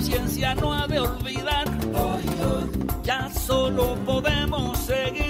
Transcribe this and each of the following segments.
conciencia no ha de olvidar. Ya solo podemos seguir.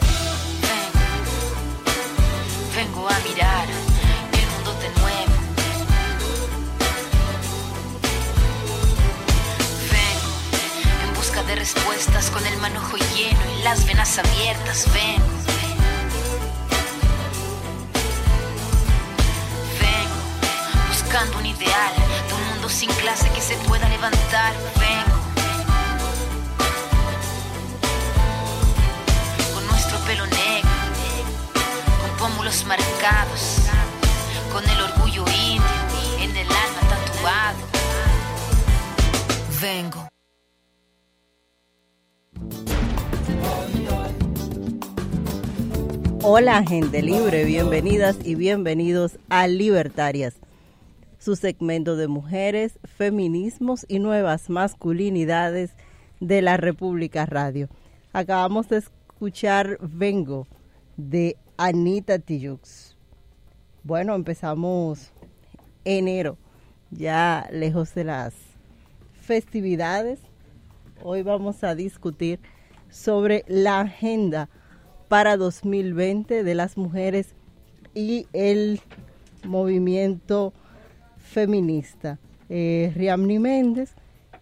Abiertas. Vengo. Vengo buscando un ideal de un mundo sin clase que se pueda levantar. Vengo con nuestro pelo negro, con pómulos marcados, con el orgullo indio en el alma tatuado. Vengo. Hola gente libre, bienvenidas y bienvenidos a Libertarias, su segmento de mujeres, feminismos y nuevas masculinidades de la República Radio. Acabamos de escuchar Vengo de Anita Tijoux. Bueno, empezamos enero, ya lejos de las festividades. Hoy vamos a discutir sobre la agenda para 2020 de las mujeres y el movimiento feminista. Eh, Riamni Méndez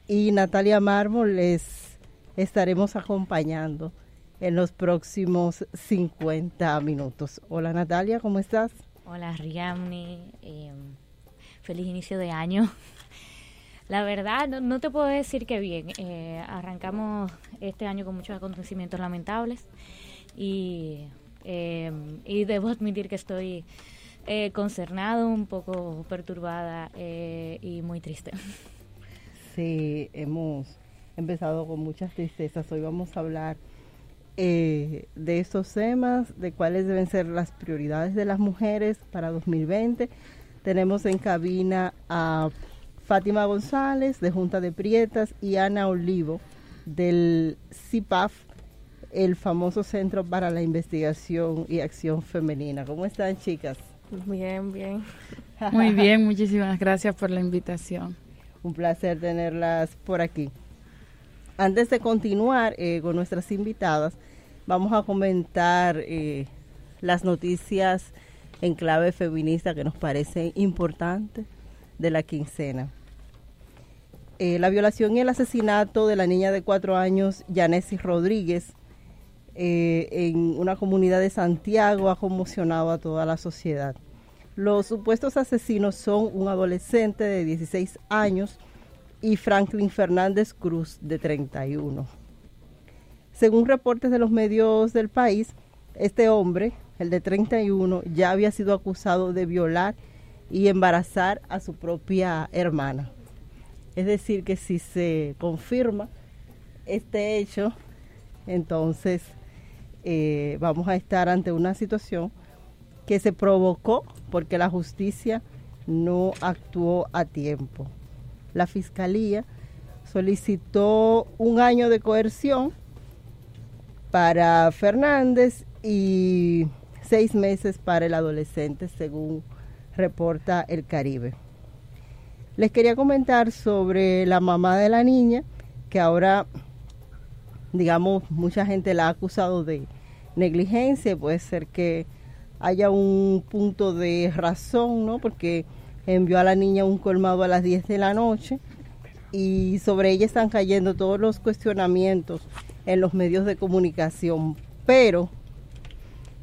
y Natalia Mármol les estaremos acompañando en los próximos 50 minutos. Hola Natalia, ¿cómo estás? Hola Riamni, eh, feliz inicio de año. La verdad, no, te puedo decir que bien. Eh, arrancamos este año con muchos acontecimientos lamentables y, eh, y debo admitir que estoy eh, concernado, un poco perturbada y muy triste. Sí, hemos empezado con muchas tristezas. Hoy vamos a hablar de estos temas, de cuáles deben ser las prioridades de las mujeres para 2020. Tenemos en cabina a Fátima González de Junta de Prietas y Ana Olivo del CIPAF, el famoso Centro para la Investigación y Acción Femenina. ¿Cómo están chicas? Bien, bien. Muy bien, muchísimas gracias por la invitación. Un placer tenerlas por aquí. Antes de continuar eh, con nuestras invitadas, vamos a comentar eh, las noticias en clave feminista que nos parecen importantes de la quincena. Eh, la violación y el asesinato de la niña de cuatro años, Yanesi Rodríguez, eh, en una comunidad de Santiago ha conmocionado a toda la sociedad. Los supuestos asesinos son un adolescente de 16 años y Franklin Fernández Cruz, de 31. Según reportes de los medios del país, este hombre, el de 31, ya había sido acusado de violar y embarazar a su propia hermana. Es decir, que si se confirma este hecho, entonces eh, vamos a estar ante una situación que se provocó porque la justicia no actuó a tiempo. La fiscalía solicitó un año de coerción para Fernández y seis meses para el adolescente, según reporta el Caribe. Les quería comentar sobre la mamá de la niña, que ahora, digamos, mucha gente la ha acusado de negligencia, puede ser que haya un punto de razón, ¿no? Porque envió a la niña un colmado a las 10 de la noche y sobre ella están cayendo todos los cuestionamientos en los medios de comunicación. Pero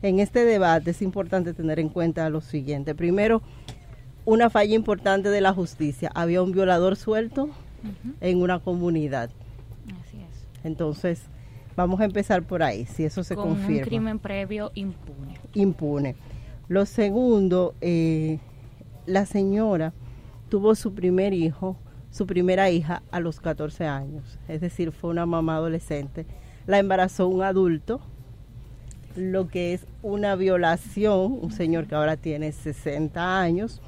en este debate es importante tener en cuenta lo siguiente. Primero, una falla importante de la justicia. Había un violador suelto en una comunidad. Entonces, vamos a empezar por ahí, si eso se confirma. Un crimen previo impune. Impune. Lo segundo, eh, la señora tuvo su primer hijo, su primera hija a los 14 años. Es decir, fue una mamá adolescente. La embarazó un adulto, lo que es una violación, un señor que ahora tiene 60 años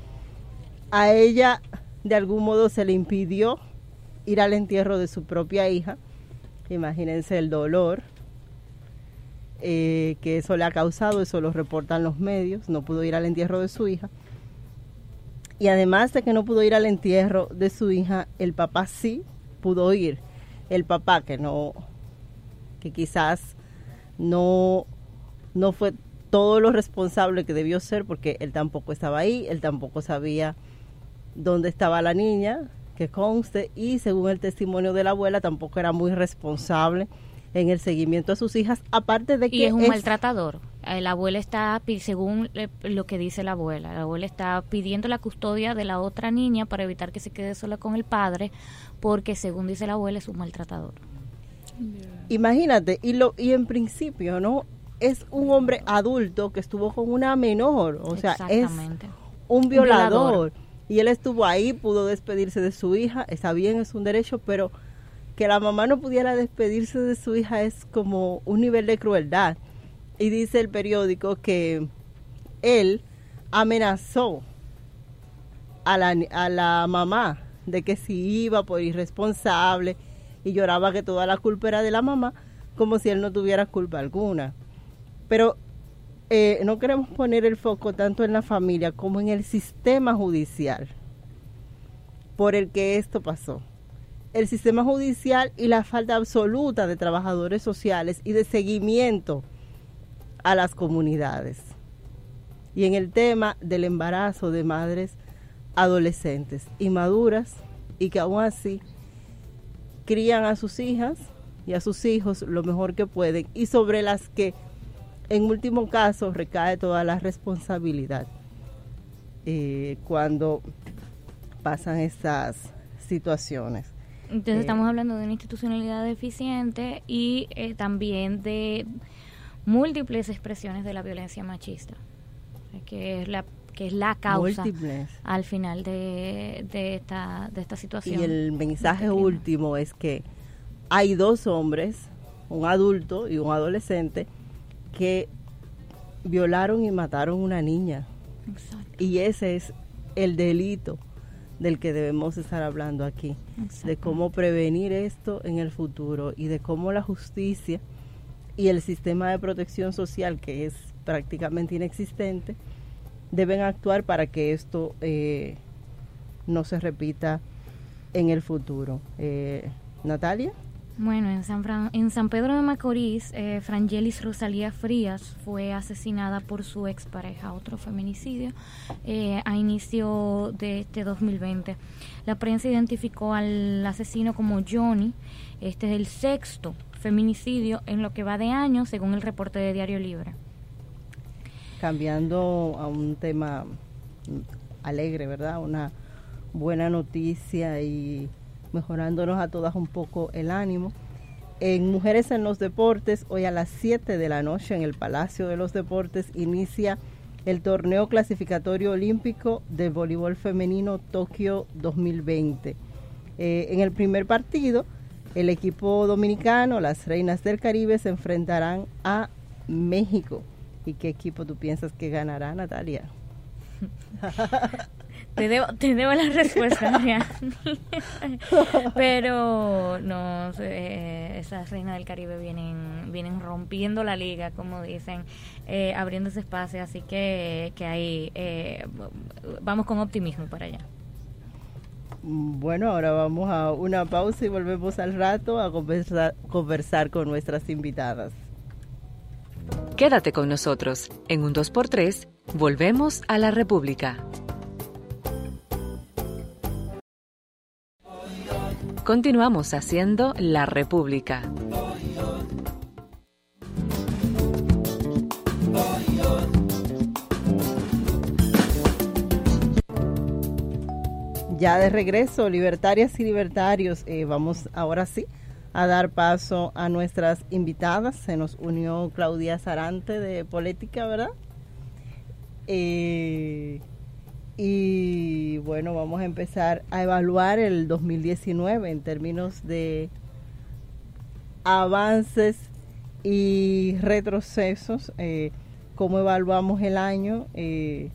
a ella de algún modo se le impidió ir al entierro de su propia hija. Imagínense el dolor eh, que eso le ha causado, eso lo reportan los medios, no pudo ir al entierro de su hija. Y además de que no pudo ir al entierro de su hija, el papá sí pudo ir. El papá que no, que quizás no, no fue todo lo responsable que debió ser porque él tampoco estaba ahí, él tampoco sabía dónde estaba la niña, que conste, y según el testimonio de la abuela, tampoco era muy responsable en el seguimiento a sus hijas, aparte de que... Y es un maltratador. La abuela está, según lo que dice la abuela, la abuela está pidiendo la custodia de la otra niña para evitar que se quede sola con el padre, porque según dice la abuela es un maltratador. Imagínate, y, lo, y en principio, ¿no? Es un hombre adulto que estuvo con una menor, o sea, es un violador y él estuvo ahí, pudo despedirse de su hija, está bien, es un derecho, pero que la mamá no pudiera despedirse de su hija es como un nivel de crueldad. Y dice el periódico que él amenazó a la, a la mamá de que si iba por irresponsable y lloraba que toda la culpa era de la mamá, como si él no tuviera culpa alguna. Pero eh, no queremos poner el foco tanto en la familia como en el sistema judicial por el que esto pasó. El sistema judicial y la falta absoluta de trabajadores sociales y de seguimiento a las comunidades. Y en el tema del embarazo de madres adolescentes inmaduras y que aún así crían a sus hijas y a sus hijos lo mejor que pueden y sobre las que en último caso recae toda la responsabilidad eh, cuando pasan estas situaciones. Entonces Eh, estamos hablando de una institucionalidad deficiente y eh, también de múltiples expresiones de la violencia machista, que es la que es la causa múltiples. al final de, de esta de esta situación. Y el mensaje este crimen. último es que hay dos hombres, un adulto y un adolescente, que violaron y mataron una niña. Exacto, Y ese es el delito del que debemos estar hablando aquí, de cómo prevenir esto en el futuro y de cómo la justicia y el sistema de protección social, que es prácticamente inexistente, deben actuar para que esto eh, no se repita en el futuro. Eh, Natalia. Bueno, en San, Fran- en San Pedro de Macorís, eh, Frangelis Rosalía Frías fue asesinada por su expareja, otro feminicidio, eh, a inicio de este 2020. La prensa identificó al asesino como Johnny. Este es el sexto feminicidio en lo que va de año, según el reporte de Diario Libre. cambiando a un tema alegre, ¿verdad? Una buena noticia y mejorándonos a todas un poco el ánimo. En Mujeres en los Deportes, hoy a las 7 de la noche en el Palacio de los Deportes inicia el torneo clasificatorio olímpico de voleibol femenino Tokio 2020. Eh, en el primer partido, el equipo dominicano, las Reinas del Caribe, se enfrentarán a México. ¿Y qué equipo tú piensas que ganará, Natalia? Te debo, te debo la respuesta, Mariana. Pero no, eh, esas reinas del Caribe vienen, vienen rompiendo la liga, como dicen, eh, abriendo ese espacio, así que, que ahí eh, vamos con optimismo para allá. Bueno, ahora vamos a una pausa y volvemos al rato a conversar, conversar con nuestras invitadas. Quédate con nosotros. En un 2x3, volvemos a la República. Continuamos haciendo La República. Ya de regreso, libertarias y libertarios, eh, vamos ahora sí a dar paso a nuestras invitadas. Se nos unió Claudia Sarante de Política, ¿verdad? Eh, y bueno, vamos a empezar a evaluar el 2019 en términos de avances y retrocesos, eh, cómo evaluamos el año eh,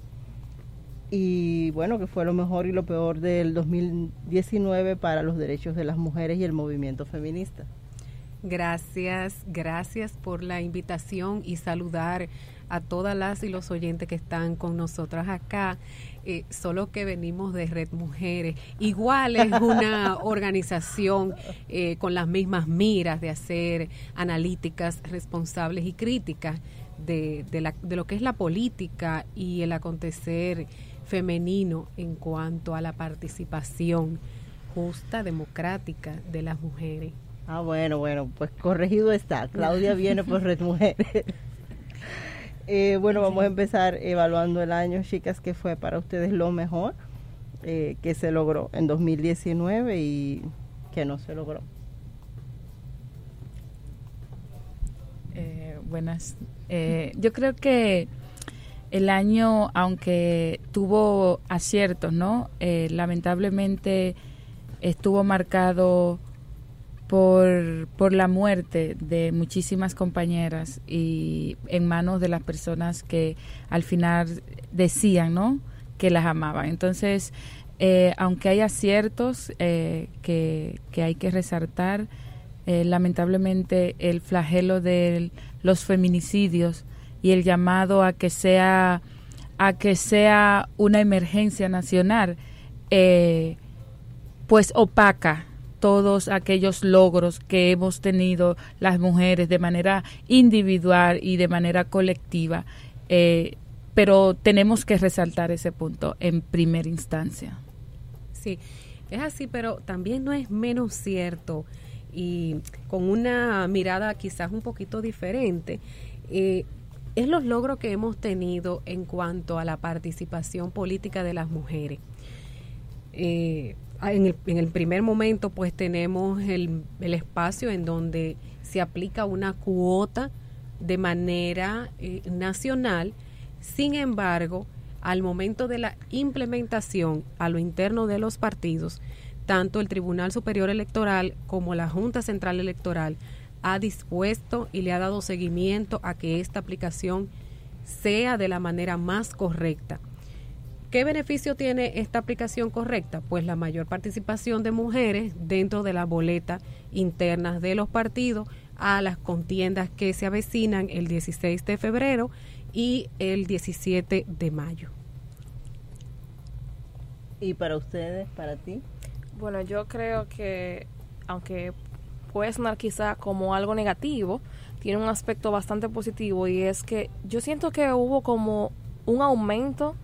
y bueno, que fue lo mejor y lo peor del 2019 para los derechos de las mujeres y el movimiento feminista. Gracias, gracias por la invitación y saludar a todas las y los oyentes que están con nosotras acá. Eh, solo que venimos de Red Mujeres. Igual es una organización eh, con las mismas miras de hacer analíticas responsables y críticas de, de, la, de lo que es la política y el acontecer femenino en cuanto a la participación justa, democrática de las mujeres. Ah, bueno, bueno, pues corregido está. Claudia viene por Red Mujeres. Eh, bueno, vamos a empezar evaluando el año, chicas, que fue para ustedes lo mejor eh, que se logró en 2019 y que no se logró. Eh, buenas. Eh, yo creo que el año, aunque tuvo aciertos, ¿no? Eh, lamentablemente estuvo marcado por, por la muerte de muchísimas compañeras y en manos de las personas que al final decían, ¿no? Que las amaban. Entonces, eh, aunque hay aciertos eh, que, que hay que resaltar, eh, lamentablemente el flagelo de los feminicidios y el llamado a que sea a que sea una emergencia nacional pues opaca todos aquellos logros que hemos tenido las mujeres de manera individual y de manera colectiva eh, pero tenemos que resaltar ese punto en primera instancia Sí, es así, pero también no es menos cierto y con una mirada quizás un poquito diferente, eh, es los logros que hemos tenido en cuanto a la participación política de las mujeres. Eh, en el, en el primer momento pues tenemos el, el espacio en donde se aplica una cuota de manera eh, nacional, sin embargo, al momento de la implementación a lo interno de los partidos, tanto el Tribunal Superior Electoral como la Junta Central Electoral ha dispuesto y le ha dado seguimiento a que esta aplicación sea de la manera más correcta. ¿Qué beneficio tiene esta aplicación correcta? Pues la mayor participación de mujeres dentro de la boleta internas de los partidos a las contiendas que se avecinan el 16 de febrero y el 17 de mayo. ¿Y para ustedes, para ti? Bueno, yo creo que aunque puede sonar quizá como algo negativo, tiene un aspecto bastante positivo y es que yo siento que hubo como un aumento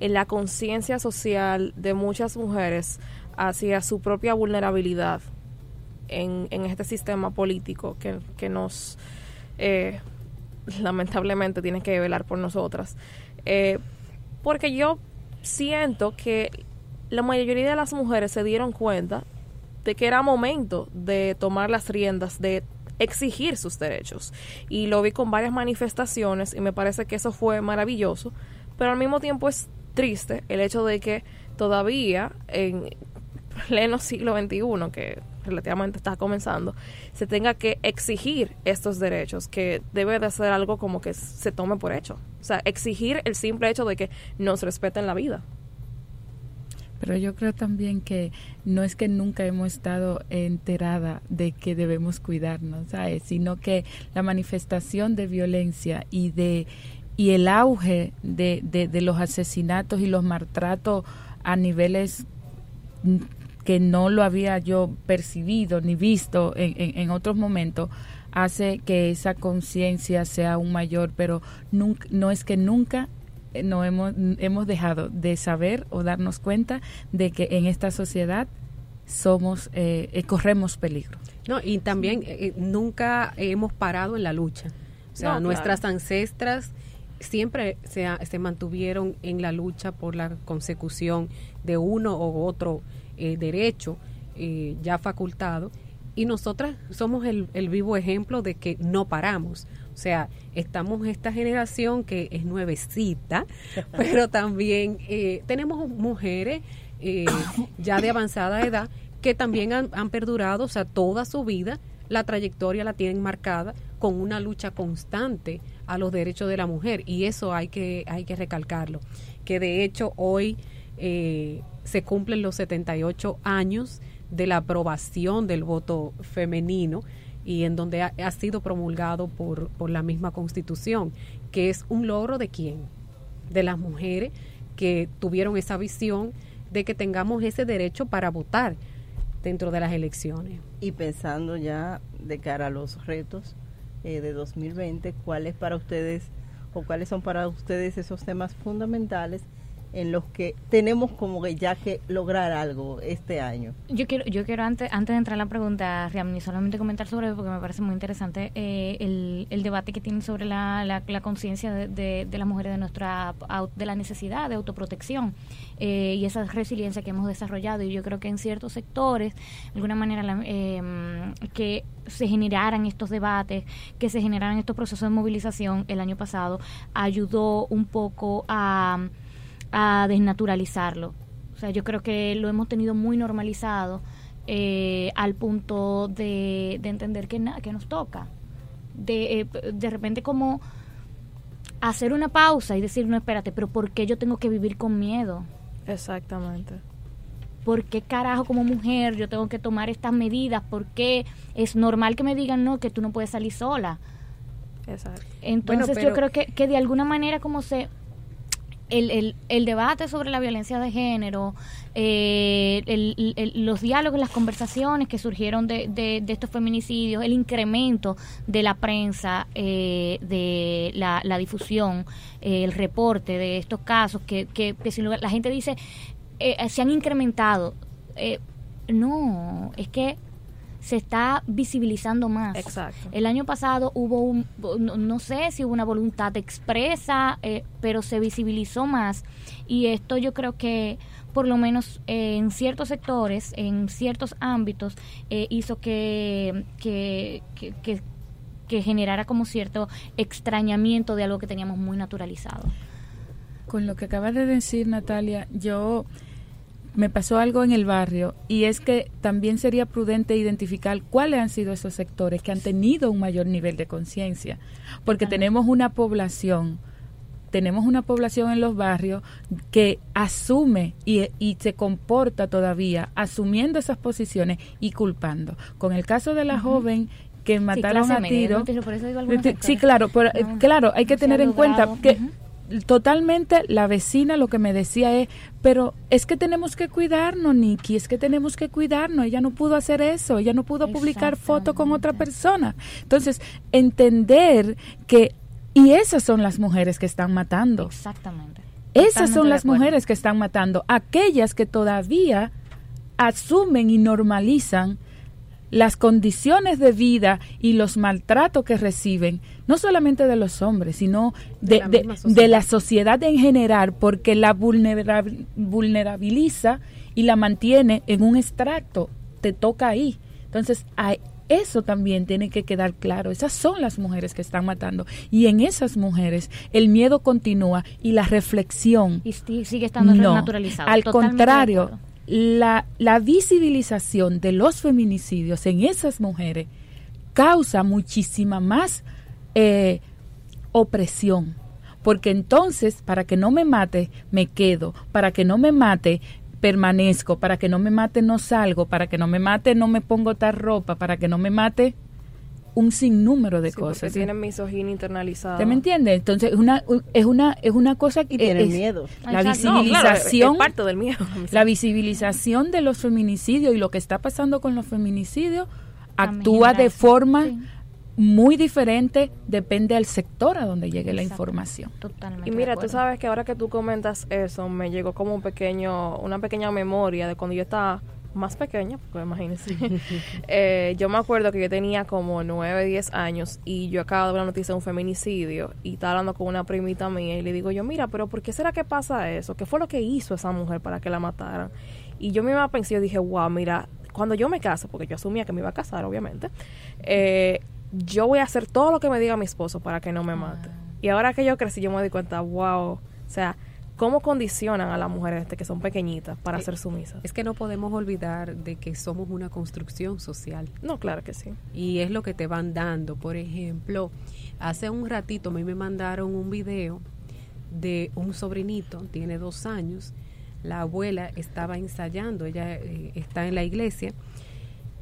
en la conciencia social de muchas mujeres hacia su propia vulnerabilidad en, en este sistema político que, que nos eh, lamentablemente tiene que velar por nosotras. Eh, porque yo siento que la mayoría de las mujeres se dieron cuenta de que era momento de tomar las riendas, de exigir sus derechos. Y lo vi con varias manifestaciones y me parece que eso fue maravilloso, pero al mismo tiempo es triste el hecho de que todavía en pleno siglo XXI, que relativamente está comenzando, se tenga que exigir estos derechos, que debe de ser algo como que se tome por hecho. O sea, exigir el simple hecho de que nos respeten la vida. Pero yo creo también que no es que nunca hemos estado enterada de que debemos cuidarnos, ¿sabes? sino que la manifestación de violencia y de y el auge de, de, los asesinatos y los maltratos a niveles que no lo había yo percibido ni visto en, en, en otros momentos hace que esa conciencia sea aún mayor, pero nunca, no es que nunca eh, no hemos, hemos dejado de saber o darnos cuenta de que en esta sociedad somos eh, eh corremos peligro. No, y también eh, nunca hemos parado en la lucha. O sea, nuestras ancestras siempre se, se, mantuvieron en la lucha por la consecución de uno u otro derecho ya facultado y nosotras somos el, el vivo ejemplo de que no paramos. O sea, estamos esta generación que es nuevecita, pero también eh, tenemos mujeres eh, ya de avanzada edad que también han, han perdurado, o sea, toda su vida la trayectoria la tienen marcada con una lucha constante a los derechos de la mujer y eso hay que hay que recalcarlo que de hecho hoy eh, se cumplen los 78 años de la aprobación del voto femenino y en donde ha, sido promulgado por, por la misma constitución, que es un logro de quién? De las mujeres que tuvieron esa visión de que tengamos ese derecho para votar dentro de las elecciones. Y pensando ya de cara a los retos eh, de 2020, ¿cuáles para ustedes o cuáles son para ustedes esos temas fundamentales en los que tenemos como que ya que lograr algo este año. Yo quiero, yo quiero antes, antes de entrar a la pregunta, Riamni, solamente comentar sobre eso porque me parece muy interesante eh, el, el, debate que tienen sobre la, la, conciencia de, de, las mujeres de nuestra de la necesidad de autoprotección eh, y esa resiliencia que hemos desarrollado y yo creo que en ciertos sectores, de alguna manera, eh, que se generaran estos debates, que se generaran estos procesos de movilización el año pasado, ayudó un poco a a desnaturalizarlo. O sea, yo creo que lo hemos tenido muy normalizado eh, al punto de, de, entender que nada, que nos toca. De, eh, de repente como hacer una pausa y decir, no, espérate, pero ¿por qué yo tengo que vivir con miedo? Exactamente. ¿Por qué carajo como mujer yo tengo que tomar estas medidas? ¿Por qué es normal que me digan, no, que tú no puedes salir sola? Exacto. Entonces yo creo que, que de alguna manera como se el, el, el, debate sobre la violencia de género, eh, el, los diálogos, las conversaciones que surgieron de, de, estos feminicidios, el incremento de la prensa, eh, de la, la difusión, eh, el reporte de estos casos, que, que, que si la gente dice se han incrementado. no, es que se está visibilizando más. Exacto. El año pasado hubo un, no, sé si hubo una voluntad expresa, eh, pero se visibilizó más. Y esto yo creo que por lo menos eh, en ciertos sectores, en ciertos ámbitos, eh, hizo que, que, que, que generara como cierto extrañamiento de algo que teníamos muy naturalizado. Con lo que acabas de decir, Natalia, yo me pasó algo en el barrio y es que también sería prudente identificar cuáles han sido esos sectores que han tenido un mayor nivel de conciencia, porque tenemos una población, tenemos una población en los barrios que asume y, y, se comporta todavía asumiendo esas posiciones y culpando. Con el caso de la joven que mataron a tiro, sí, claro, pero, claro, hay que tener en cuenta que totalmente la vecina lo que me decía es, pero es que tenemos que cuidarnos, Nikki, es que tenemos que cuidarnos, ella no pudo hacer eso, ella no pudo publicar foto con otra persona. Entonces, entender que, y esas son las mujeres que están matando. Exactamente. Esas son las mujeres que están matando, aquellas que todavía asumen y normalizan las condiciones de vida y los maltratos que reciben, no solamente de los hombres, sino de, de, la, sociedad. en general, porque la vulnerabiliza y la mantiene en un extracto, te toca ahí. Entonces, eso también tiene que quedar claro. Esas son las mujeres que están matando. Y en esas mujeres el miedo continúa y la reflexión. Y sigue estando no, naturalizado. Al contrario, la, visibilización de los feminicidios en esas mujeres causa muchísima más eh, opresión. Porque entonces, para que no me mate, me quedo. Para que no me mate, permanezco. Para que no me mate, no salgo. Para que no me mate, no me pongo tal ropa. Para que no me mate, un sinnúmero de cosas. Porque tienen misoginia internalizada. ¿Te me entiende? Entonces es una es una es una cosa que y tienen miedo. La visibilización parte del miedo. La visibilización de los feminicidios y lo que está pasando con los feminicidios actúa de forma muy diferente depende del sector a donde llegue la información. Totalmente. Y mira, tú sabes que ahora que tú comentas eso, me llegó como un pequeño, una pequeña memoria de cuando yo estaba más pequeña, porque imagínense. eh, yo me acuerdo que yo tenía como 9, 10 años y yo acabo de ver una noticia de un feminicidio y estaba hablando con una primita mía y le digo yo, mira, pero ¿por qué será que pasa eso? ¿Qué fue lo que hizo esa mujer para que la mataran? Y yo misma pensé, yo dije, wow, mira, cuando yo me caso, porque yo asumía que me iba a casar, obviamente, eh, yo voy a hacer todo lo que me diga mi esposo para que no me mate. Ah. Y ahora que yo crecí, yo me di cuenta, wow, o sea, ¿Cómo condicionan a las mujeres este, que son pequeñitas para eh, ser sumisas? Es que no podemos olvidar de que somos una construcción social. No, claro que sí. Y es lo que te van dando. Por ejemplo, hace un ratito a mí me mandaron un video de un sobrinito, tiene dos años. La abuela estaba ensayando, ella eh, está en la iglesia,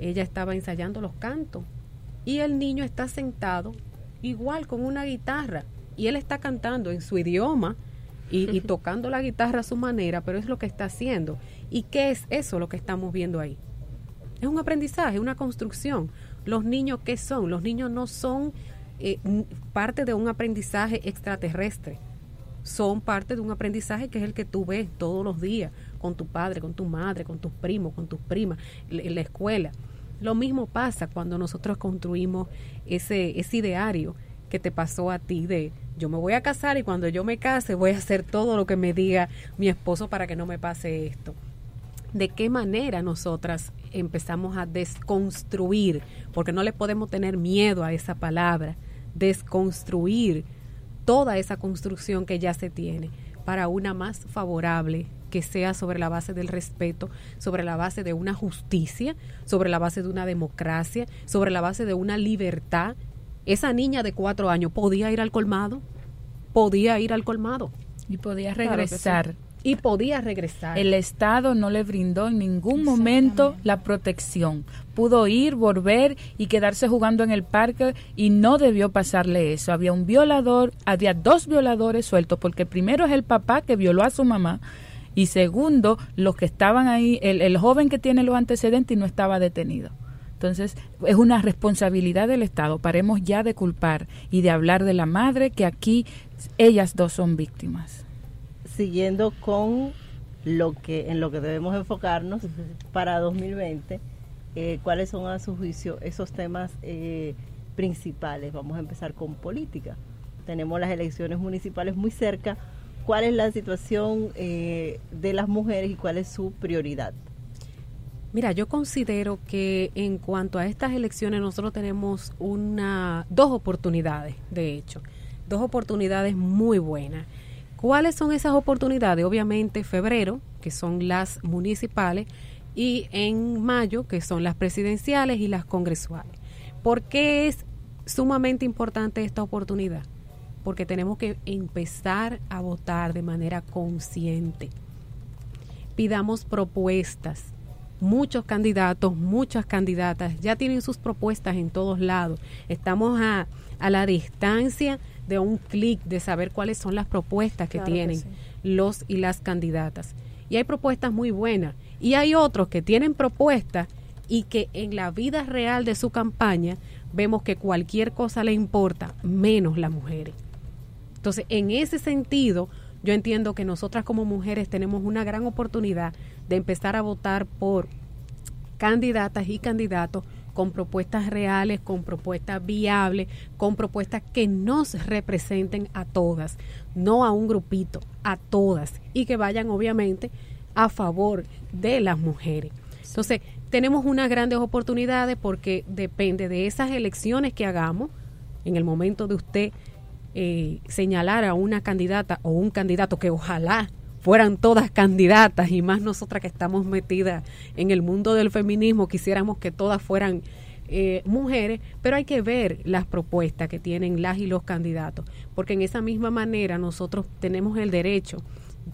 ella estaba ensayando los cantos. Y el niño está sentado igual con una guitarra y él está cantando en su idioma y, tocando la guitarra a su manera, pero es lo que está haciendo. ¿Y qué es eso lo que estamos viendo ahí? Es un aprendizaje, una construcción. Los niños, ¿qué son? Los niños no son eh, parte de un aprendizaje extraterrestre. Son parte de un aprendizaje que es el que tú ves todos los días con tu padre, con tu madre, con tus primos, con tus primas, en la escuela. Lo mismo pasa cuando nosotros construimos ese, ese ideario que te pasó a ti de yo me voy a casar y cuando yo me case voy a hacer todo lo que me diga mi esposo para que no me pase esto. ¿De qué manera nosotras empezamos a desconstruir? Porque no le podemos tener miedo a esa palabra, desconstruir toda esa construcción que ya se tiene para una más favorable que sea sobre la base del respeto, sobre la base de una justicia, sobre la base de una democracia, sobre la base de una libertad esa niña de cuatro años podía ir al colmado, podía ir al colmado. Y podía regresar. Y podía regresar. El Estado no le brindó en ningún momento la protección. Pudo ir, volver y quedarse jugando en el parque y no debió pasarle eso. Había un violador, había dos violadores sueltos, porque primero es el papá que violó a su mamá y segundo, los que estaban ahí, el, el joven que tiene los antecedentes y no estaba detenido. Entonces, es una responsabilidad del Estado. Paremos ya de culpar y de hablar de la madre, que aquí ellas dos son víctimas. Siguiendo con lo que en lo que debemos enfocarnos para 2020, eh, ¿cuáles son a su juicio esos temas eh, principales? Vamos a empezar con política. Tenemos las elecciones municipales muy cerca. cuál es la situación eh, de las mujeres y cuál es su prioridad. Mira, yo considero que en cuanto a estas elecciones nosotros tenemos una dos oportunidades, de hecho, dos oportunidades muy buenas. ¿Cuáles son esas oportunidades? Obviamente febrero, que son las municipales, y en mayo, que son las presidenciales y las congresuales. ¿Por qué es sumamente importante esta oportunidad? Porque tenemos que empezar a votar de manera consciente. Pidamos propuestas muchos candidatos, muchas candidatas ya tienen sus propuestas en todos lados. Estamos a, a la distancia de un clic de saber cuáles son las propuestas que tienen los y las candidatas. Y hay propuestas muy buenas. Y hay otros que tienen propuestas y que en la vida real de su campaña vemos que cualquier cosa le importa, menos las mujeres. Entonces, en ese sentido, yo entiendo que nosotras como mujeres tenemos una gran oportunidad de empezar a votar por candidatas y candidatos con propuestas reales, con propuestas viables, con propuestas que nos representen a todas, no a un grupito, a todas, y que vayan obviamente a favor de las mujeres. Entonces, tenemos unas grandes oportunidades porque depende de esas elecciones que hagamos, en el momento de usted eh, señalar a una candidata o un candidato que ojalá fueran todas candidatas y más nosotras que estamos metidas en el mundo del feminismo, quisiéramos que todas fueran eh, mujeres, pero hay que ver las propuestas que tienen las y los candidatos, porque en esa misma manera nosotros tenemos el derecho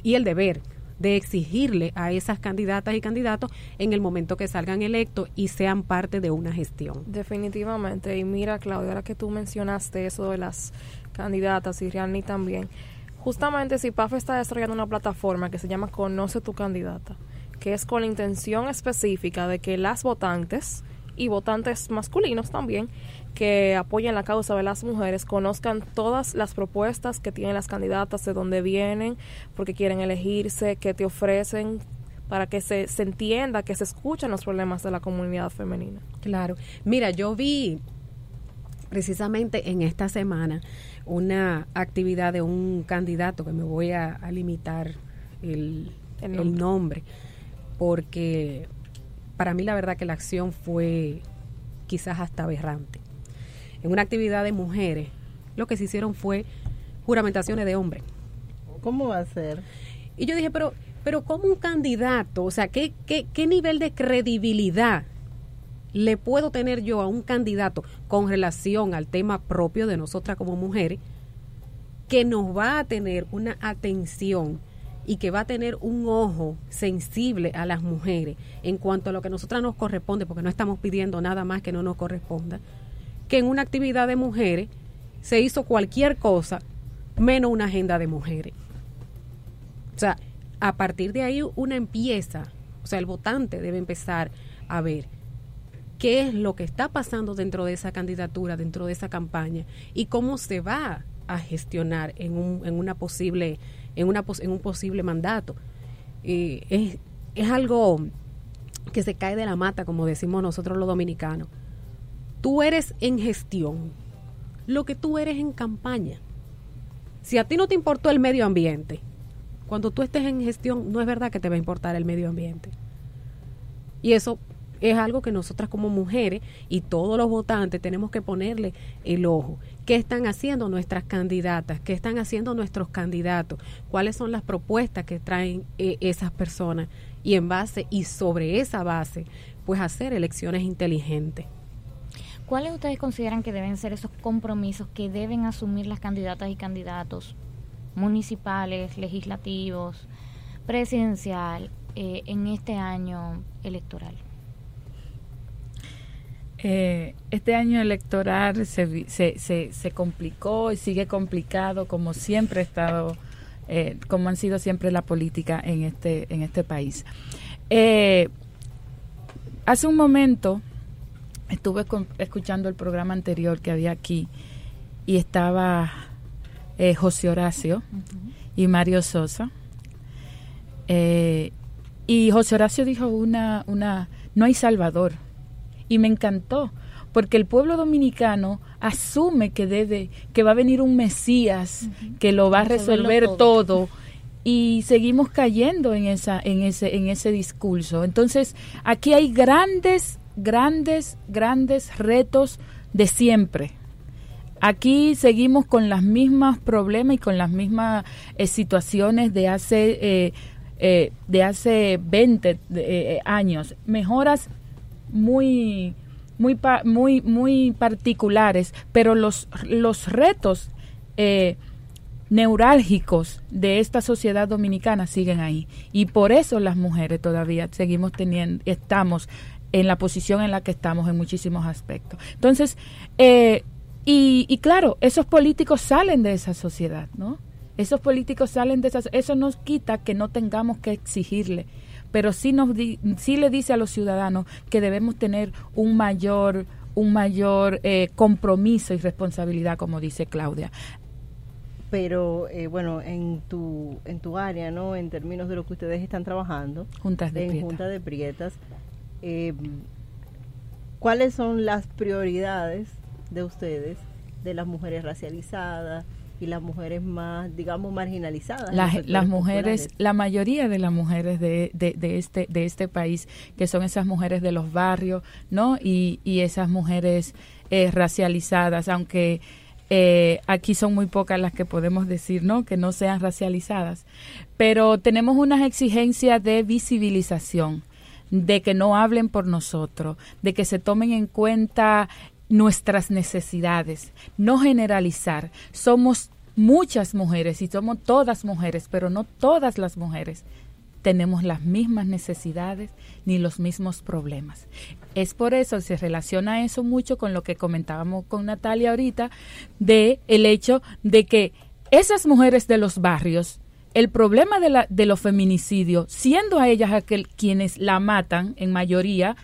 y el deber de exigirle a esas candidatas y candidatos en el momento que salgan electos y sean parte de una gestión. Definitivamente. Y mira, Claudia, ahora que tú mencionaste eso de las candidatas y Rihanna también, justamente si PAF está desarrollando una plataforma que se llama Conoce tu candidata, que es con la intención específica de que las votantes y votantes masculinos también que apoyen la causa de las mujeres conozcan todas las propuestas que tienen las candidatas, de dónde vienen, porque quieren elegirse, qué te ofrecen, para que se, se entienda, que se escuchen los problemas de la comunidad femenina. Claro. Mira, yo vi precisamente en esta semana una actividad de un candidato que me voy a, limitar el, el, nombre. porque para mí la verdad que la acción fue quizás hasta aberrante. En una actividad de mujeres, lo que se hicieron fue juramentaciones de hombres. ¿Cómo va a ser? Y yo dije, pero, pero ¿cómo un candidato? O sea, ¿qué, qué, qué nivel de credibilidad le puedo tener yo a un candidato con relación al tema propio de nosotras como mujeres, que nos va a tener una atención y que va a tener un ojo sensible a las mujeres en cuanto a lo que nosotras nos corresponde, porque no estamos pidiendo nada más que no nos corresponda, que en una actividad de mujeres se hizo cualquier cosa menos una agenda de mujeres. O sea, a partir de ahí una empieza, o sea, el votante debe empezar a ver qué es lo que está pasando dentro de esa candidatura, dentro de esa campaña y cómo se va a gestionar en, un, en una posible en, una, en un posible mandato. es, es algo que se cae de la mata, como decimos nosotros los dominicanos. Tú eres en gestión, lo que tú eres en campaña. Si a ti no te importó el medio ambiente, cuando tú estés en gestión, no es verdad que te va a importar el medio ambiente. Y eso es algo que nosotras como mujeres y todos los votantes tenemos que ponerle el ojo. ¿Qué están haciendo nuestras candidatas? ¿Qué están haciendo nuestros candidatos? ¿Cuáles son las propuestas que traen eh, esas personas? Y en base y sobre esa base, pues hacer elecciones inteligentes. ¿Cuáles ustedes consideran que deben ser esos compromisos que deben asumir las candidatas y candidatos municipales, legislativos, presidencial eh, en este año electoral? Eh, este año electoral se, se, se, complicó y sigue complicado como siempre ha estado, eh, como han sido siempre la política en este, en este país. Eh, hace un momento estuve escuchando el programa anterior que había aquí y estaba José Horacio y Mario Sosa. y José Horacio dijo una, una, no hay Salvador y me encantó porque el pueblo dominicano asume que debe que va a venir un Mesías que lo va a resolver todo. y seguimos cayendo en esa en ese en ese discurso. Entonces, aquí hay grandes grandes grandes retos de siempre. Aquí seguimos con las mismas problemas y con las mismas eh, situaciones de hace eh, eh, de hace 20 años. Mejoras muy muy muy muy particulares, pero los los retos neurálgicos de esta sociedad dominicana siguen ahí. Y por eso las mujeres todavía seguimos teniendo, estamos en la posición en la que estamos en muchísimos aspectos. Entonces, eh, y, y, claro, esos políticos salen de esa sociedad, ¿no? Esos políticos salen de esa Eso nos quita que no tengamos que exigirle, pero sí, nos sí le dice a los ciudadanos que debemos tener un mayor un mayor eh, compromiso y responsabilidad, como dice Claudia pero eh, bueno, en tu, en tu área, ¿no? En términos de lo que ustedes están trabajando, Juntas de en Junta de Prietas, eh, ¿cuáles son las prioridades de ustedes, de las mujeres racializadas y las mujeres más, digamos, marginalizadas? Las, las mujeres, la mayoría de las mujeres de, de, de, este, de este país, que son esas mujeres de los barrios, ¿no? Y, y esas mujeres eh, racializadas, aunque eh, aquí son muy pocas las que podemos decir, ¿no? Que no sean racializadas. Pero tenemos unas exigencias de visibilización, de que no hablen por nosotros, de que se tomen en cuenta nuestras necesidades, no generalizar. Somos muchas mujeres y somos todas mujeres, pero no todas las mujeres tenemos las mismas necesidades ni los mismos problemas. Es por eso se relaciona eso mucho con lo que comentábamos con Natalia ahorita de el hecho de que esas mujeres de los barrios el problema de, la, de los feminicidios, siendo a ellas aquel, quienes la matan en mayoría,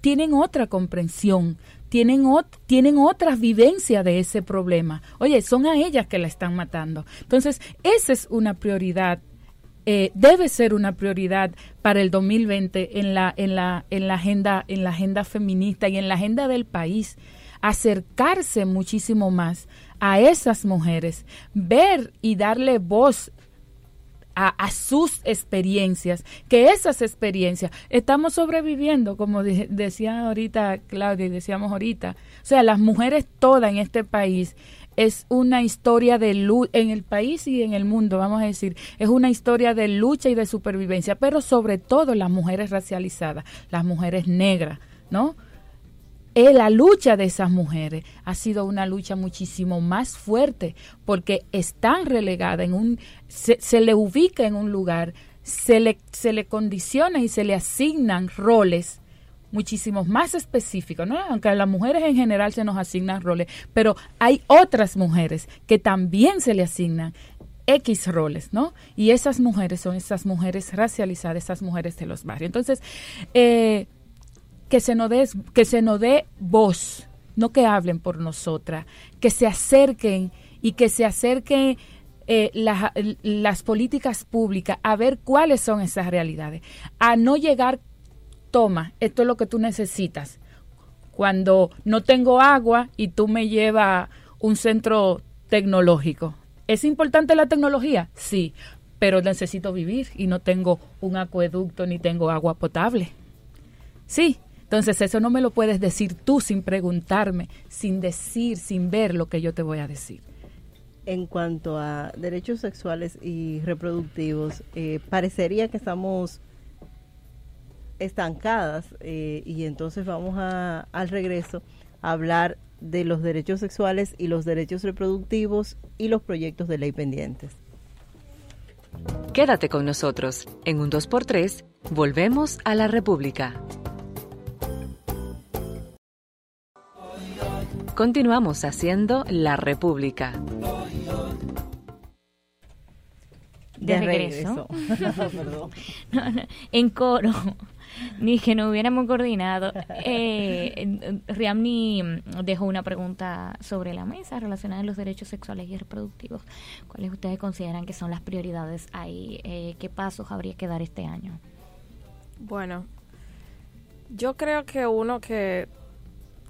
tienen otra comprensión, tienen, tienen otras vivencias de ese problema. Oye, son a ellas que la están matando. Entonces, esa es una prioridad eh, debe ser una prioridad para el 2020 en la, en, la, en, la agenda, en la agenda feminista y en la agenda del país. Acercarse muchísimo más a esas mujeres, ver y darle voz a, sus experiencias, que esas experiencias estamos sobreviviendo, como decía ahorita Claudia y decíamos ahorita. O sea, las mujeres todas en este país es una historia de lucha en el país y en el mundo, vamos a decir, es una historia de lucha y de supervivencia, pero sobre todo las mujeres racializadas, las mujeres negras, ¿no? Eh, la lucha de esas mujeres ha sido una lucha muchísimo más fuerte porque están relegadas en un, se, se le ubica en un lugar, se le, se le condiciona y se le asignan roles muchísimos más específicos, ¿no? aunque a las mujeres en general se nos asignan roles, pero hay otras mujeres que también se le asignan X roles, ¿no? Y esas mujeres son esas mujeres racializadas, esas mujeres de los barrios. Entonces, eh, que se nos dé, que se nos dé voz, no que hablen por nosotras, que se acerquen y que se acerquen eh, las políticas públicas a ver cuáles son esas realidades, a no llegar toma, esto es lo que tú necesitas. Cuando no tengo agua y tú me llevas un centro tecnológico. ¿Es importante la tecnología? Sí, pero necesito vivir y no tengo un acueducto ni tengo agua potable. Sí, entonces eso no me lo puedes decir tú sin preguntarme, sin decir, sin ver lo que yo te voy a decir. En cuanto a derechos sexuales y reproductivos, eh, parecería que estamos estancadas eh, y entonces vamos a, al regreso a hablar de los derechos sexuales y los derechos reproductivos y los proyectos de ley pendientes. Quédate con nosotros. En un 2x3, volvemos a la República. Continuamos haciendo la República. De, regreso. en coro ni que no hubiéramos coordinado. Eh, Riamni dejó una pregunta sobre la mesa relacionada a los derechos sexuales y reproductivos. ¿Cuáles ustedes consideran que son las prioridades ahí? Eh, ¿Qué pasos habría que dar este año? Bueno, yo creo que uno que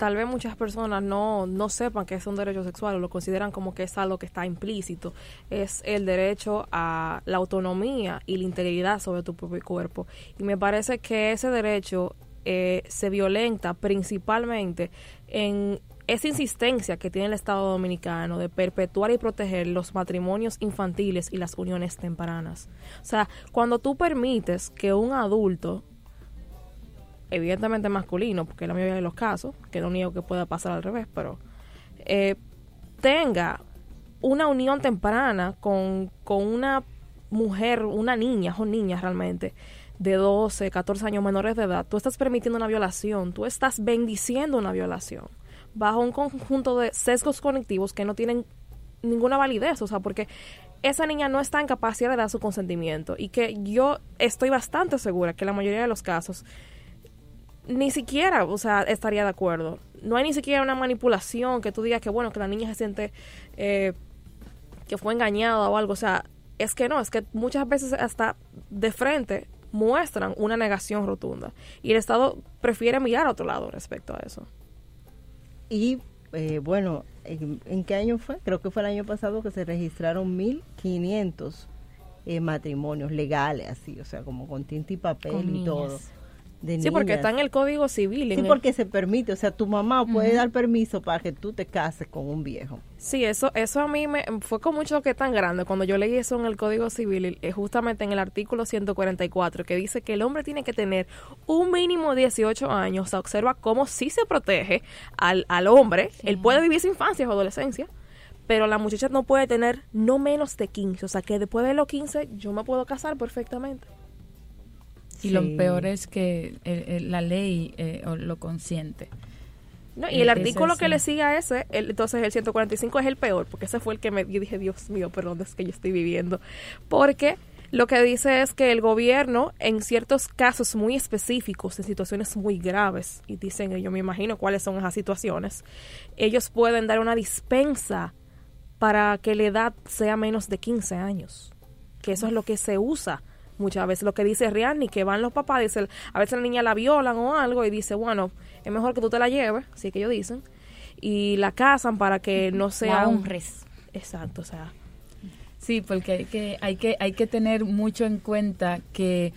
tal vez muchas personas no, no sepan que es un derecho sexual o lo consideran como que es algo que está implícito. Es el derecho a la autonomía y la integridad sobre tu propio cuerpo. Y me parece que ese derecho eh, se violenta principalmente en esa insistencia que tiene el Estado Dominicano de perpetuar y proteger los matrimonios infantiles y las uniones tempranas. O sea, cuando tú permites que un adulto evidentemente masculino, porque la mayoría de los casos, que no niego que pueda pasar al revés, pero eh, tenga una unión temprana con, con una mujer, una niña, o niñas realmente, de 12, 14 años menores de edad, tú estás permitiendo una violación, tú estás bendiciendo una violación bajo un conjunto de sesgos cognitivos que no tienen ninguna validez, o sea, porque esa niña no está en capacidad de dar su consentimiento y que yo estoy bastante segura que la mayoría de los casos ni siquiera, o sea, estaría de acuerdo. No hay ni siquiera una manipulación que tú digas que, bueno, que la niña se siente eh, que fue engañada o algo. O sea, es que no, es que muchas veces hasta de frente muestran una negación rotunda. Y el Estado prefiere mirar a otro lado respecto a eso. Y eh, bueno, ¿en, qué año fue? Creo que fue el año pasado que se registraron 1.500 eh, matrimonios legales, así, o sea, como con tinta y papel y todo sí, porque está en el Código Civil. Sí, porque se permite, o sea, tu mamá puede dar permiso para que tú te cases con un viejo. Sí, eso eso a mí me fue con mucho que tan grande cuando yo leí eso en el Código Civil, eh, justamente en el artículo 144, que dice que el hombre tiene que tener un mínimo de 18 años, o sea, observa cómo sí se protege al, al hombre, él puede vivir su infancia o adolescencia, pero la muchacha no puede tener no menos de 15, o sea, que después de los 15 yo me puedo casar perfectamente. Y lo peor es que la ley eh, lo consiente. No, y el eh, artículo que le sigue a ese, entonces el 145 es el peor, porque ese fue el que me yo dije, Dios mío, perdón, es que yo estoy viviendo. Porque lo que dice es que el gobierno, en ciertos casos muy específicos, en situaciones muy graves, y dicen, yo me imagino cuáles son esas situaciones, ellos pueden dar una dispensa para que la edad sea menos de 15 años, que eso es lo que se usa muchas veces lo que dice Rihanna, que van los papás, dice, a veces la niña la violan o algo y dice, bueno, es mejor que tú te la lleves, así que ellos dicen, y la casan para que no sea un res. Exacto, o sea. Sí, porque hay que, hay que, hay que tener mucho en cuenta que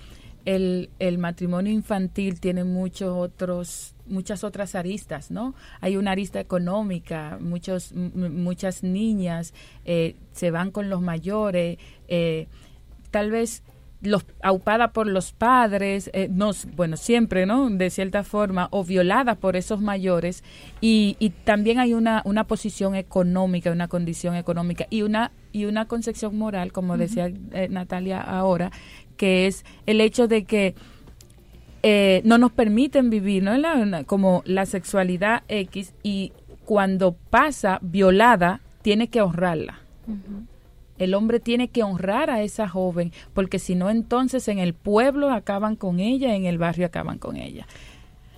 el, el matrimonio infantil tiene muchos otros muchas otras aristas, ¿no? Hay una arista económica, muchos, muchas niñas eh, se van con los mayores, eh, tal vez los, aupada por los padres, eh, no, bueno, siempre, ¿no? De cierta forma, o violada por esos mayores, y, y también hay una, una posición económica, una condición económica, y una, y una concepción moral, como decía eh, Natalia ahora, que es el hecho de que eh, no nos permiten vivir, ¿no? como la sexualidad X, y cuando pasa violada, tiene que honrarla. El hombre tiene que honrar a esa joven, porque si no, entonces en el pueblo acaban con ella, en el barrio acaban con ella.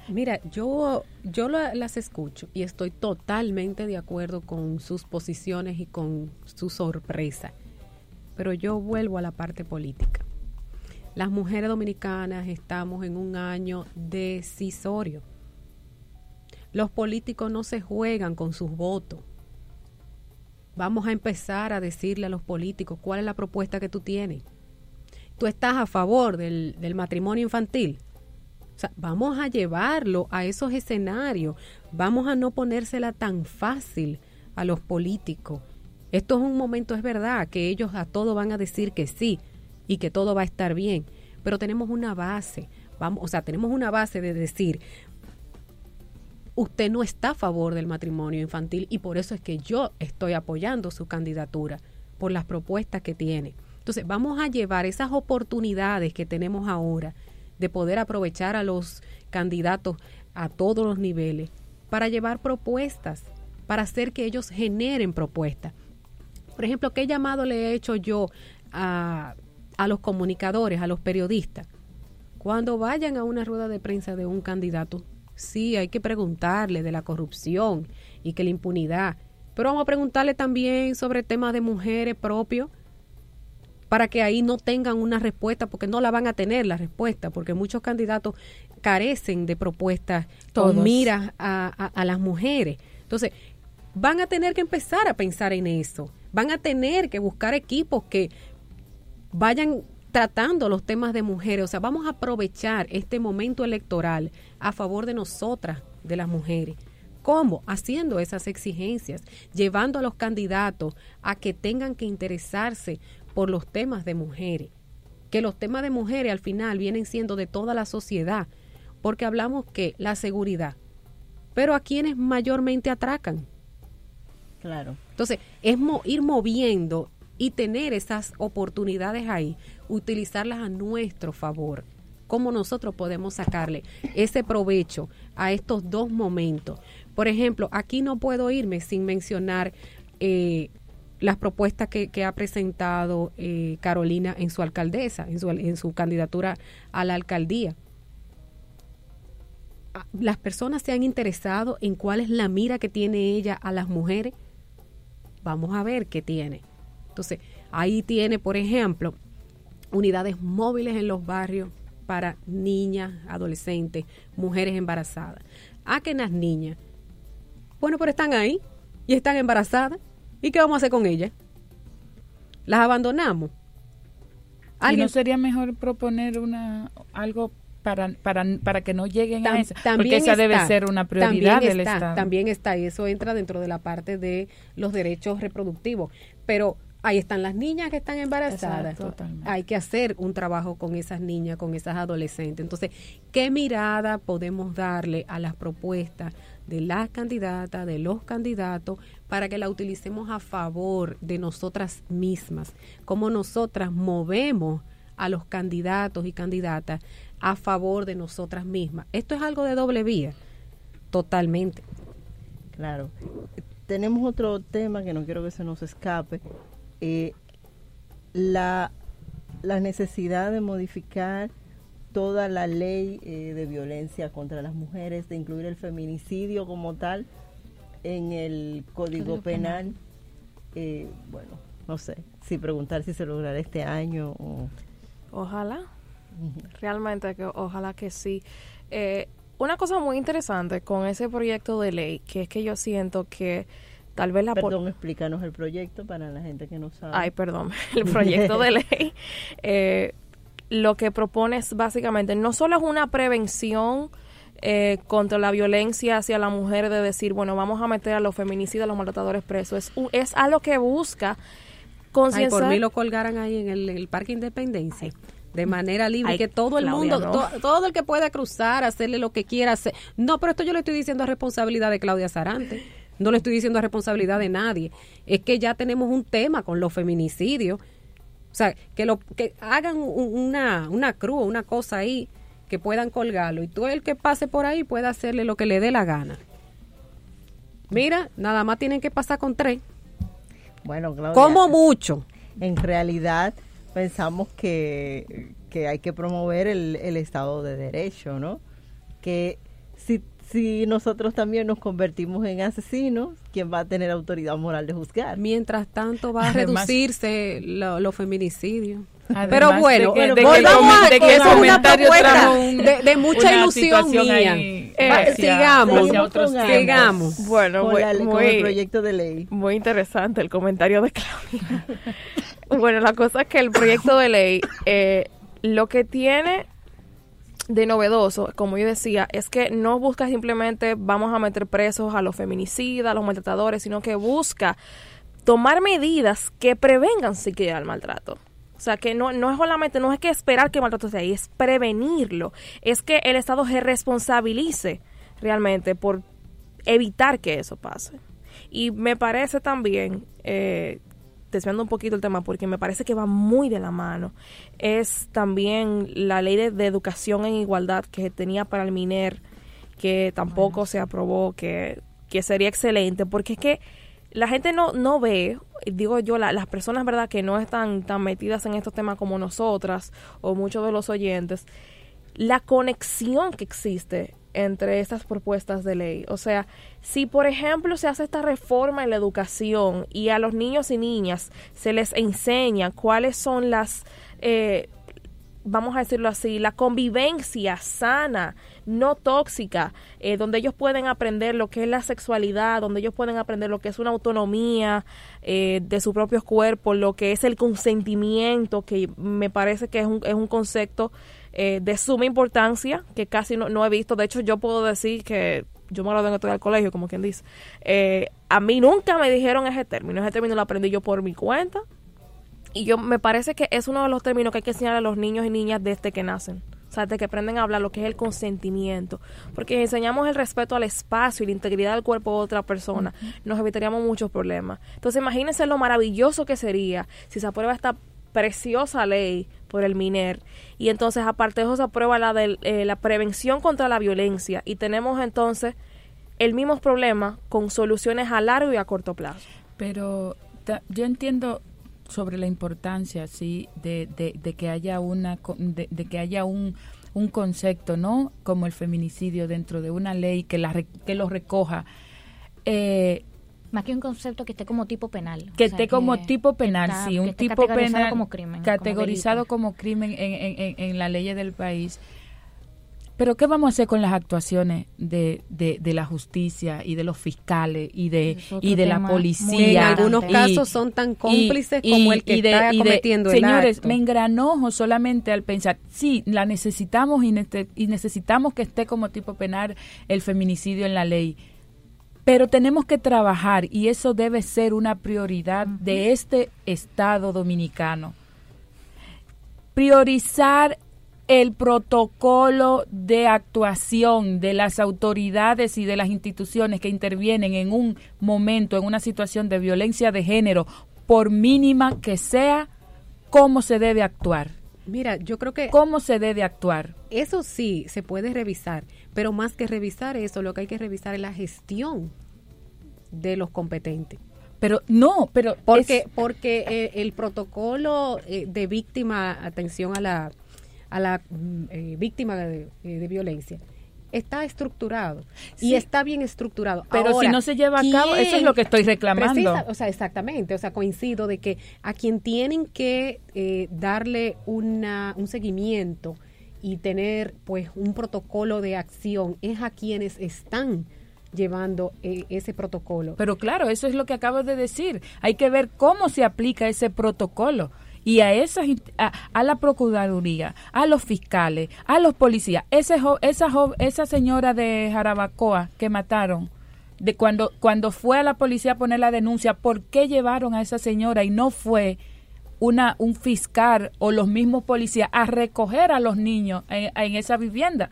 Mira, yo, yo las escucho y estoy totalmente de acuerdo con sus posiciones y con su sorpresa. Pero yo vuelvo a la parte política. Las mujeres dominicanas estamos en un año decisorio. Los políticos no se juegan con sus votos vamos a empezar a decirle a los políticos cuál es la propuesta que tú tienes. Tú estás a favor del, matrimonio infantil. O sea, vamos a llevarlo a esos escenarios. Vamos a no ponérsela tan fácil a los políticos. Esto es un momento, es verdad, que ellos a todo van a decir que sí y que todo va a estar bien. Pero tenemos una base. Vamos, o sea, tenemos una base de decir, usted no está a favor del matrimonio infantil y por eso es que yo estoy apoyando su candidatura por las propuestas que tiene. Entonces, vamos a llevar esas oportunidades que tenemos ahora de poder aprovechar a los candidatos a todos los niveles para llevar propuestas, para hacer que ellos generen propuestas. Por ejemplo, ¿qué llamado le he hecho yo a, a los comunicadores, a los periodistas? Cuando vayan a una rueda de prensa de un candidato, Sí, hay que preguntarle de la corrupción y que la impunidad. Pero vamos a preguntarle también sobre temas de mujeres propios para que ahí no tengan una respuesta, porque no la van a tener la respuesta, porque muchos candidatos carecen de propuestas Todos. con miras a, a- a las mujeres. Entonces, van a tener que empezar a pensar en eso. Van a tener que buscar equipos que vayan tratando los temas de mujeres. O sea, vamos a aprovechar este momento electoral a favor de nosotras, de las mujeres. ¿Cómo? Haciendo esas exigencias, llevando a los candidatos a que tengan que interesarse por los temas de mujeres. Que los temas de mujeres al final vienen siendo de toda la sociedad, porque hablamos que la seguridad, pero a quienes mayormente atracan. Claro. Entonces, es mo- ir moviendo y tener esas oportunidades ahí, utilizarlas a nuestro favor. Cómo nosotros podemos sacarle ese provecho a estos dos momentos. Por ejemplo, aquí no puedo irme sin mencionar eh, las propuestas que, ha presentado eh, Carolina en su alcaldesa, en su, en su candidatura a la alcaldía Ah, las personas se han interesado en cuál es la mira que tiene ella a las mujeres. Vamos a ver qué tiene. Entonces, ahí tiene, por ejemplo, unidades móviles en los barrios para niñas, adolescentes, mujeres embarazadas. A que las niñas, bueno, pero están ahí y están embarazadas. ¿Y qué vamos a hacer con ellas? ¿Las abandonamos? ¿Y ¿Alguien no sería mejor proponer una algo para, para, para que no lleguen a Tam- eso? Porque esa debe está, ser una prioridad también del está, Estado. También está, y eso entra dentro de la parte de los derechos reproductivos. Pero ahí están las niñas que están embarazadas. Exacto. Hay que hacer un trabajo con esas niñas, con esas adolescentes. Entonces, ¿qué mirada podemos darle a las propuestas de las candidatas, de los candidatos, para que la utilicemos a favor de nosotras mismas? Cómo nosotras movemos a los candidatos y candidatas a favor de nosotras mismas. Esto es algo de doble vía, totalmente. Claro. Tenemos otro tema que no quiero que se nos escape. Eh, la, la necesidad de modificar toda la ley eh, de violencia contra las mujeres, de incluir el feminicidio como tal en el Código, Código Penal. Penal. Eh, bueno, no sé, si preguntar si se logrará este año o... Ojalá. Realmente que ojalá que sí. Eh, una cosa muy interesante con ese proyecto de ley, que es que yo siento que tal vez la... Perdón, explícanos el proyecto para la gente que no sabe. Ay, perdón, el proyecto de ley eh, lo que propone es básicamente no solo es una prevención eh, contra la violencia hacia la mujer de decir, bueno, vamos a meter a los feminicidas, a los maltratadores presos, es, es algo que busca Ay, concienciar... por mí lo colgaran ahí en el, el Parque Independencia. De manera libre, Ay, que todo el Claudia, mundo, no. to- todo el que pueda cruzar, hacerle lo que quiera hacer. No, pero esto yo le estoy diciendo a responsabilidad de Claudia Sarante. No le estoy diciendo responsabilidad de nadie. Es que ya tenemos un tema con los feminicidios. O sea, que lo que hagan un- una, una cruz, una cosa ahí, que puedan colgarlo. Y todo el que pase por ahí pueda hacerle lo que le dé la gana. Mira, nada más tienen que pasar con tres. Bueno, Claudia, Como mucho. en realidad pensamos que, que hay que promover el, el Estado de Derecho, ¿no? Que si, nosotros también nos convertimos en asesinos, ¿quién va a tener autoridad moral de juzgar? Mientras tanto va a Además- reducirse lo- los feminicidios. Además Pero de bueno, que- de que el volvamos a de que que el eso es una comentario propuesta trajo un- de, de mucha una ilusión mía. ahí Va, hacia- sigamos, hacia otros sigamos. Bueno, con, muy, la- con muy- el proyecto de ley. muy interesante el comentario de Claudia. bueno, la cosa es que el proyecto de ley eh, lo que tiene de novedoso, como yo decía, es que no busca simplemente vamos a meter presos a los feminicidas, a los maltratadores, sino que busca tomar medidas que prevengan siquiera el maltrato. O sea, que no, no es solamente, no es que esperar que el maltrato esté ahí, es prevenirlo. Es que el Estado se responsabilice realmente por evitar que eso pase. Y me parece también, eh, desviando un poquito el tema, porque me parece que va muy de la mano, es también la ley de, de educación en igualdad que tenía para el MINER, que tampoco se aprobó, que, que sería excelente, porque es que la gente no, no ve, digo yo, la- las personas, ¿verdad?, que no están tan metidas en estos temas como nosotras o muchos de los oyentes, la conexión que existe entre estas propuestas de ley. O sea, si por ejemplo se hace esta reforma en la educación y a los niños y niñas se les enseña cuáles son las, eh, vamos a decirlo así, la convivencia sana no tóxica, eh, donde ellos pueden aprender lo que es la sexualidad, donde ellos pueden aprender lo que es una autonomía eh, de su propio cuerpo, lo que es el consentimiento, que me parece que es un, es un concepto eh, de suma importancia que casi no, no, he visto. De hecho, yo puedo decir que yo me lo tengo todo al colegio, como quien dice. Eh, a mí nunca me dijeron ese término. Ese término lo aprendí yo por mi cuenta. Y yo me parece que es uno de los términos que hay que enseñar a los niños y niñas desde que nacen. O sea, desde que aprenden a hablar lo que es el consentimiento. Porque si enseñamos el respeto al espacio y la integridad del cuerpo de otra persona, nos evitaríamos muchos problemas. Entonces, imagínense lo maravilloso que sería si se aprueba esta preciosa ley por el MINER. Y entonces aparte de eso se aprueba la de eh, la prevención contra la violencia. Y tenemos entonces el mismo problema con soluciones a largo y a corto plazo. Pero yo entiendo sobre la importancia sí de, de, que haya una de, de que haya un, un concepto no como el feminicidio dentro de una ley que la que lo recoja. Eh, más que un concepto que esté como tipo penal. Que esté como tipo penal, sí, un tipo penal como crimen, categorizado como, crimen en, en, en, la ley del país. Pero ¿qué vamos a hacer con las actuaciones de, de, de la justicia y de los fiscales y de y de la policía? En algunos casos son tan cómplices como el que está cometiendo el Señores, me engranojo solamente al pensar, sí, la necesitamos y, y necesitamos que esté como tipo penal el feminicidio en la ley pero tenemos que trabajar y eso debe ser una prioridad de este Estado dominicano. Priorizar el protocolo de actuación de las autoridades y de las instituciones que intervienen en un momento, en una situación de violencia de género, por mínima que sea, cómo se debe actuar. Mira, yo creo que... ¿Cómo se debe actuar? Eso sí, se puede revisar, pero más que revisar eso, lo que hay que revisar es la gestión de los competentes. Pero no, pero porque porque eh, el protocolo eh, de víctima, atención a la a la mm, eh, víctima de, violencia está estructurado y está bien estructurado. Pero si no se lleva a cabo, eso es lo que estoy reclamando. o sea, exactamente, o sea, coincido de que a quien tienen que darle una, un seguimiento y tener pues un protocolo de acción es a quienes están llevando eh, ese protocolo. Pero claro, eso es lo que acabo de decir. Hay que ver cómo se aplica ese protocolo y a esas a, la procuraduría, a los fiscales, a los policías. Ese esa esa señora de Jarabacoa que mataron de cuando cuando fue a la policía a poner la denuncia, ¿por qué llevaron a esa señora y no fue una un fiscal o los mismos policías a recoger a los niños en esa vivienda?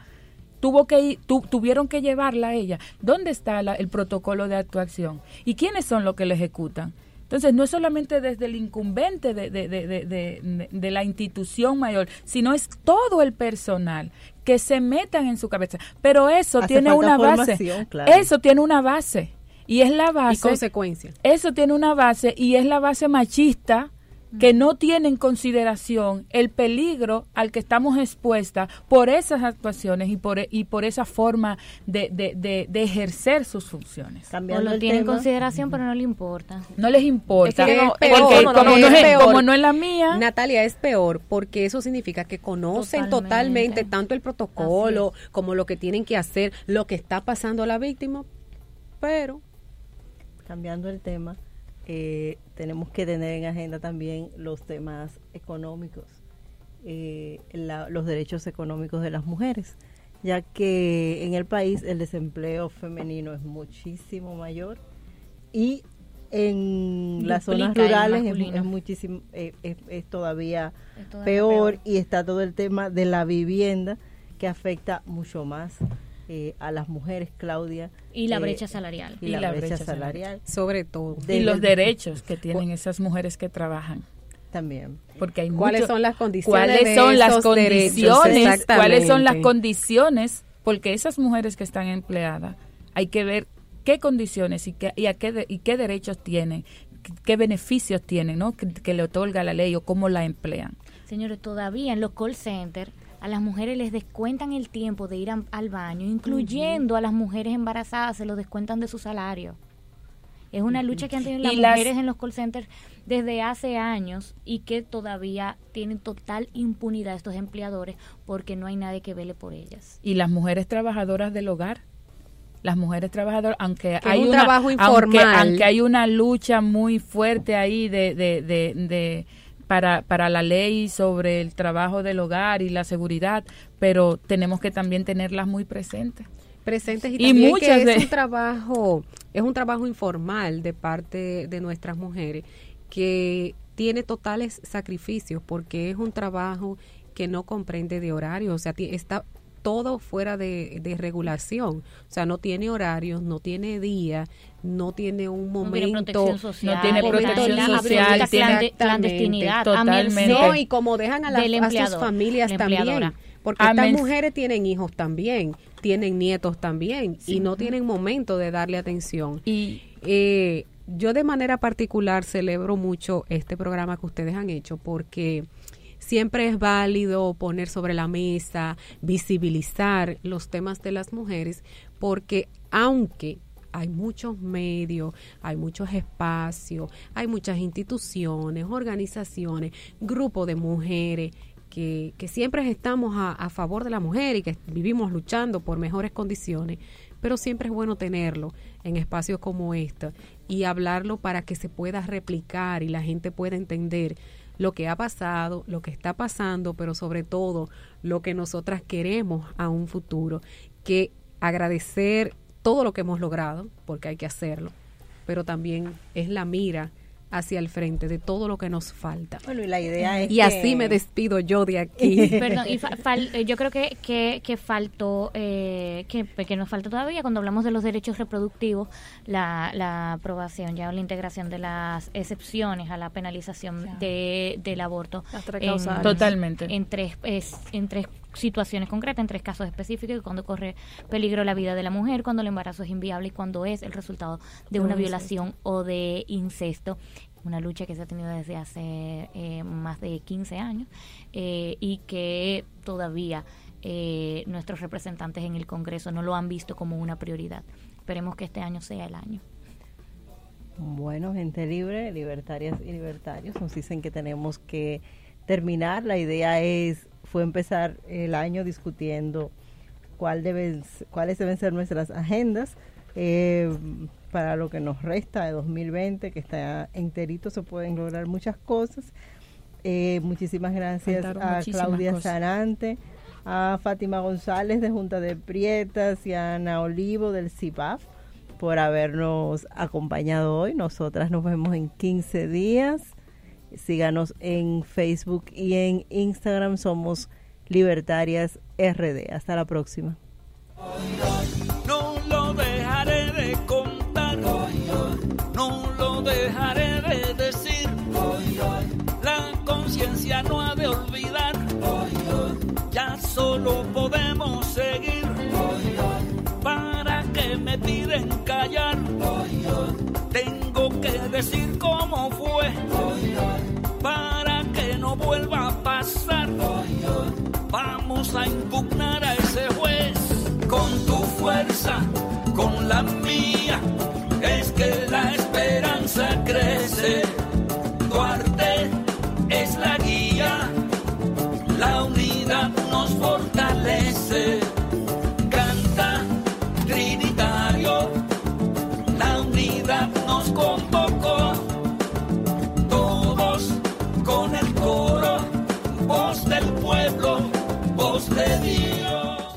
tuvo que ir, tuvieron que llevarla a ella. ¿Dónde está el protocolo de actuación? ¿Y quiénes son los que lo ejecutan? Entonces, no es solamente desde el incumbente de, de, de, de, la institución mayor, sino es todo el personal que se metan en su cabeza. Pero eso tiene una base. Eso tiene una base. Y es la base. Y consecuencia. Eso tiene una base y es la base machista que no tienen en consideración el peligro al que estamos expuestas por esas actuaciones y por, y por esa forma de, de, de, ejercer sus funciones. o lo tienen en consideración, pero no le importa. No les importa. como, no, es, la mía. Natalia, es peor porque eso significa que conocen totalmente, tanto el protocolo como lo que tienen que hacer, lo que está pasando a la víctima, pero... Cambiando el tema, eh, tenemos que tener en agenda también los temas económicos, eh, los derechos económicos de las mujeres, ya que en el país el desempleo femenino es muchísimo mayor y en las zonas rurales es, muchísimo eh, es, todavía, peor. y está todo el tema de la vivienda que afecta mucho más eh, a las mujeres, Claudia. Y la eh, brecha salarial. Y, la, brecha, salarial. Sobre todo. y los derechos que tienen esas mujeres que trabajan. También. Porque hay ¿Cuáles son las condiciones? ¿Cuáles son las condiciones? ¿Cuáles son las condiciones? Porque esas mujeres que están empleadas, hay que ver qué condiciones y, qué, y, a qué, y qué derechos tienen, qué, beneficios tienen, ¿no? Que, que le otorga la ley o cómo la emplean. Señores, todavía en los call centers a las mujeres les descuentan el tiempo de ir al baño, incluyendo a las mujeres embarazadas, se lo descuentan de su salario. Es una lucha que han tenido las mujeres en los call centers desde hace años y que todavía tienen total impunidad estos empleadores porque no hay nadie que vele por ellas. y las mujeres trabajadoras del hogar las mujeres trabajadoras aunque Que hay un una, trabajo aunque, informal. aunque hay una lucha muy fuerte ahí de, de, de, de- para, para la ley sobre el trabajo del hogar y la seguridad pero tenemos que también tenerlas muy presentes. Presentes y, muchas que de- es un trabajo es un trabajo informal de parte de nuestras mujeres que tiene totales sacrificios porque es un trabajo que no comprende de horario, o sea, está todo fuera de, de regulación, o sea, no tiene horarios, no tiene día, no tiene un No tiene momento, protección social, no tiene protección social, tiene- clandestinidad, totalmente. no, y como dejan a, las- a sus familias la también. Porque A estas mujeres tienen hijos también, tienen nietos también, y no tienen momento de darle atención. y Eh, yo de manera particular celebro mucho este programa que ustedes han hecho porque siempre es válido poner sobre la mesa, visibilizar los temas de las mujeres, porque aunque hay muchos medios, hay muchos espacios, hay muchas instituciones, organizaciones, grupos de mujeres que, que siempre estamos a, a favor de la mujer y que vivimos luchando por mejores condiciones, pero siempre es bueno tenerlo en espacios como este y hablarlo para que se pueda replicar y la gente pueda entender lo que ha pasado, lo que está pasando, pero sobre todo lo que nosotras queremos a un futuro, que agradecer todo lo que hemos logrado, porque hay que hacerlo, pero también es la mira hacia el frente de todo lo que nos falta. Bueno, y la idea es Y que- así me despido yo de aquí. Perdón, y fa- fal- eh, yo creo que, que, que faltó, eh, que, que nos falta todavía cuando hablamos de los derechos reproductivos, la, la aprobación ya o la integración de las excepciones a la penalización de, del aborto. En-. Totalmente. En tres, es- en tres situaciones concretas, en tres casos específicos, cuando corre peligro la vida de la mujer, cuando el embarazo es inviable y cuando es el resultado de una violación o de incesto una lucha que se ha tenido desde hace eh, más de 15 años eh, y que todavía eh, nuestros representantes en el Congreso no lo han visto como una prioridad. Esperemos que este año sea el año. Bueno, gente libre, libertarias y libertarios, nos dicen que tenemos que terminar. La idea es fue empezar el año discutiendo cuál deben, cuáles deben ser nuestras agendas eh, para lo que nos resta de 2020, que está enterito, se pueden lograr muchas cosas. Eh, muchísimas gracias a Claudia cosas. Sarante, a Fátima González de Junta de Prietas y a Ana Olivo del CIPAF por habernos acompañado hoy. Nosotras nos vemos en 15 días. Síganos en Facebook y en Instagram. Somos Libertarias RD. Hasta la próxima. No lo dejaré de contar, no lo dejaré de decir. La conciencia no ha de olvidar, ya solo podemos seguir. ¿Para que me piden callar? Tengo que decir cómo fue, Vamos a